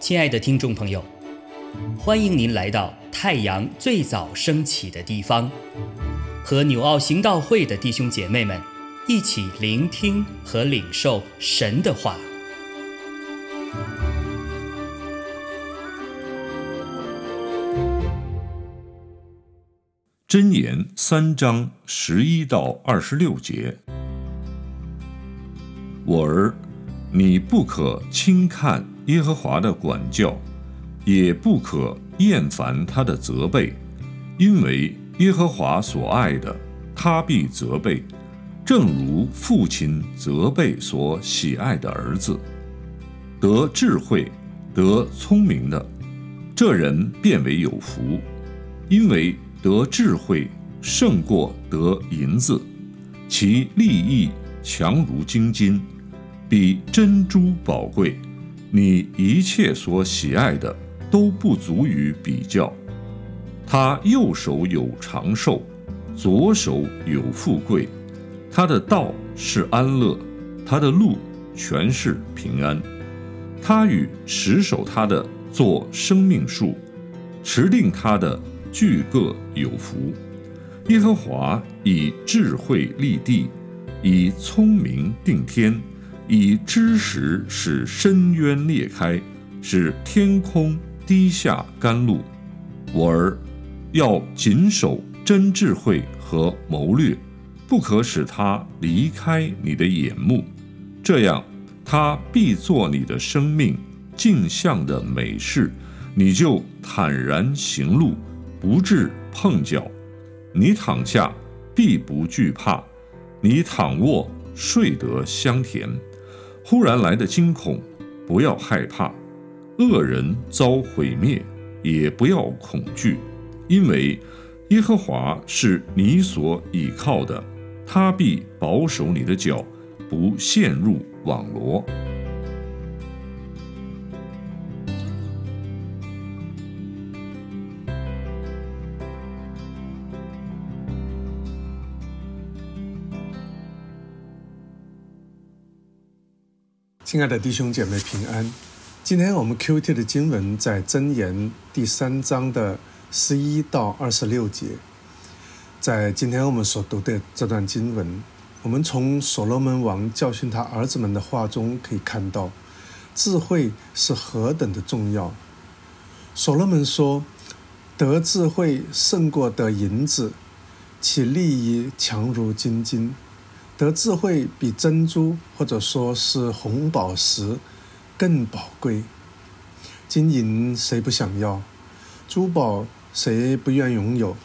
亲爱的听众朋友，欢迎您来到太阳最早升起的地方，和纽奥行道会的弟兄姐妹们一起聆听和领受神的话。箴言三章十一到二十六节，我儿，你不可轻看耶和华的管教，也不可厌烦他的责备，因为耶和华所爱的，他必责备，正如父亲责备所喜爱的儿子。得智慧、得聪明的，这人变为有福，因为。得智慧胜过得银子，其利益强如金金，比珍珠宝贵。你一切所喜爱的都不足于比较。他右手有长寿，左手有富贵。他的道是安乐，他的路全是平安。他与持守他的做生命树，持定他的。俱各有福。耶和华以智慧立地，以聪明定天，以知识使深渊裂开，使天空滴下甘露。我儿要谨守真智慧和谋略，不可使他离开你的眼目，这样他必做你的生命镜像的美事，你就坦然行路。不致碰脚，你躺下必不惧怕，你躺卧睡得香甜。忽然来的惊恐，不要害怕；恶人遭毁灭，也不要恐惧，因为耶和华是你所倚靠的，他必保守你的脚，不陷入网罗。亲爱的弟兄姐妹平安。今天我们 Q T 的经文在箴言第三章的十一到二十六节。在今天我们所读的这段经文，我们从所罗门王教训他儿子们的话中可以看到，智慧是何等的重要。所罗门说：“得智慧胜过得银子，其利益强如金金。”得智慧比珍珠或者说是红宝石更宝贵。金银谁不想要？珠宝谁不愿拥有？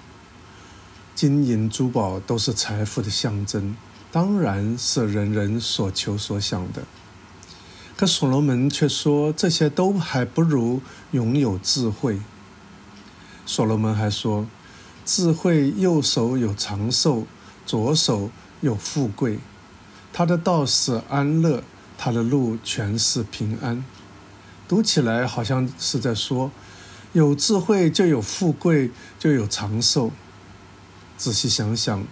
金银珠宝都是财富的象征，当然是人人所求所想的。可所罗门却说，这些都还不如拥有智慧。所罗门还说，智慧右手有长寿，左手。有富贵，他的道是安乐，他的路全是平安。读起来好像是在说，有智慧就有富贵，就有长寿。仔细想想，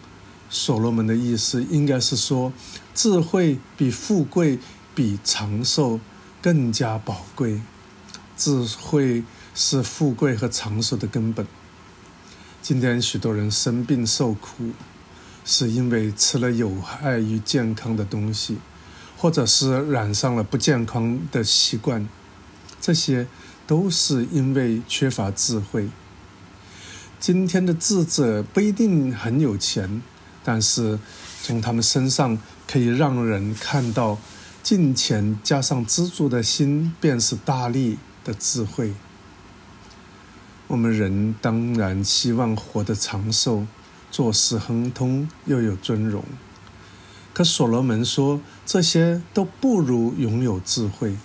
所罗门的意思应该是说，智慧比富贵、比长寿更加宝贵。智慧是富贵和长寿的根本。今天许多人生病受苦。是因为吃了有害于健康的东西，或者是染上了不健康的习惯，这些都是因为缺乏智慧。今天的智者不一定很有钱，但是从他们身上可以让人看到，金钱加上知足的心便是大力的智慧。我们人当然希望活得长寿。做事亨通又有尊荣，可所罗门说这些都不如拥有智慧。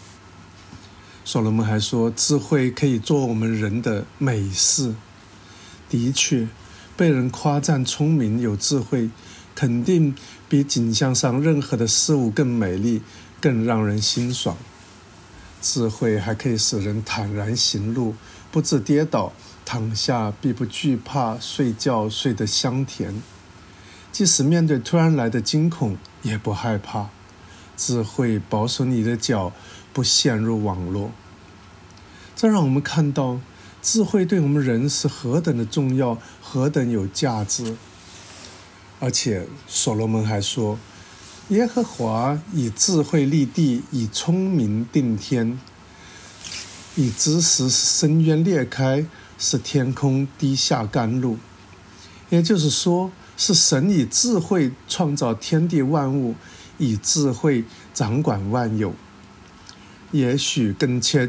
所罗门还说，智慧可以做我们人的美事。的确，被人夸赞聪明有智慧，肯定比景象上任何的事物更美丽，更让人心爽。智慧还可以使人坦然行路，不致跌倒。躺下必不惧怕，睡觉睡得香甜。即使面对突然来的惊恐，也不害怕。智慧保守你的脚不陷入网络。这让我们看到智慧对我们人是何等的重要，何等有价值。而且所罗门还说：“耶和华以智慧立地，以聪明定天，以知识深渊裂开，是天空滴下甘露。”也就是说，是神以智慧创造天地万物。以智慧掌管万有，也许更切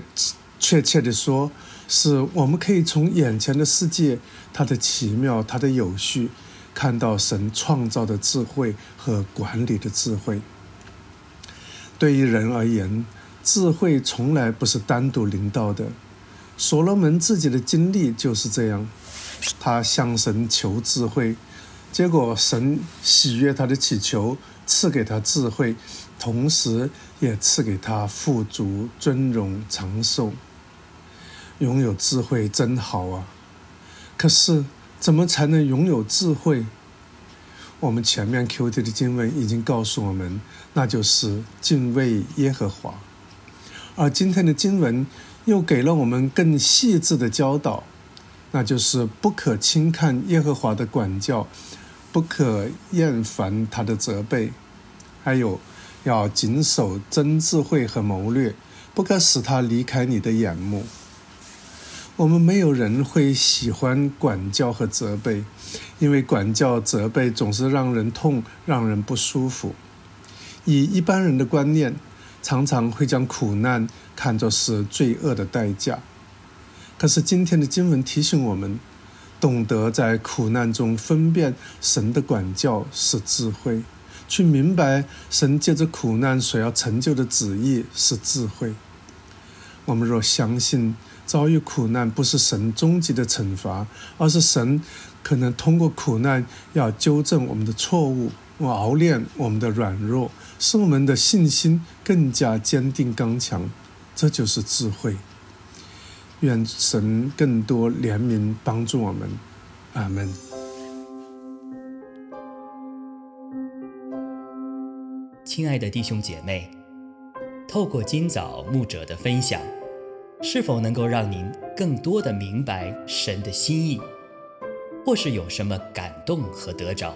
确切的说，是我们可以从眼前的世界，它的奇妙，它的有序，看到神创造的智慧和管理的智慧。对于人而言，智慧从来不是单独领到的。所罗门自己的经历就是这样，他向神求智慧，结果神喜悦他的祈求。赐给他智慧，同时也赐给他富足、尊荣、长寿。拥有智慧真好啊！可是，怎么才能拥有智慧？我们前面 Q T 的经文已经告诉我们，那就是敬畏耶和华。而今天的经文又给了我们更细致的教导，那就是不可轻看耶和华的管教。不可厌烦他的责备，还有要谨守真智慧和谋略，不可使他离开你的眼目。我们没有人会喜欢管教和责备，因为管教、责备总是让人痛，让人不舒服。以一般人的观念，常常会将苦难看作是罪恶的代价。可是今天的经文提醒我们。懂得在苦难中分辨神的管教是智慧，去明白神借着苦难所要成就的旨意是智慧。我们若相信遭遇苦难不是神终极的惩罚，而是神可能通过苦难要纠正我们的错误，我熬练我们的软弱，使我们的信心更加坚定刚强，这就是智慧。愿神更多怜悯帮助我们，阿门。亲爱的弟兄姐妹，透过今早牧者的分享，是否能够让您更多的明白神的心意，或是有什么感动和得着？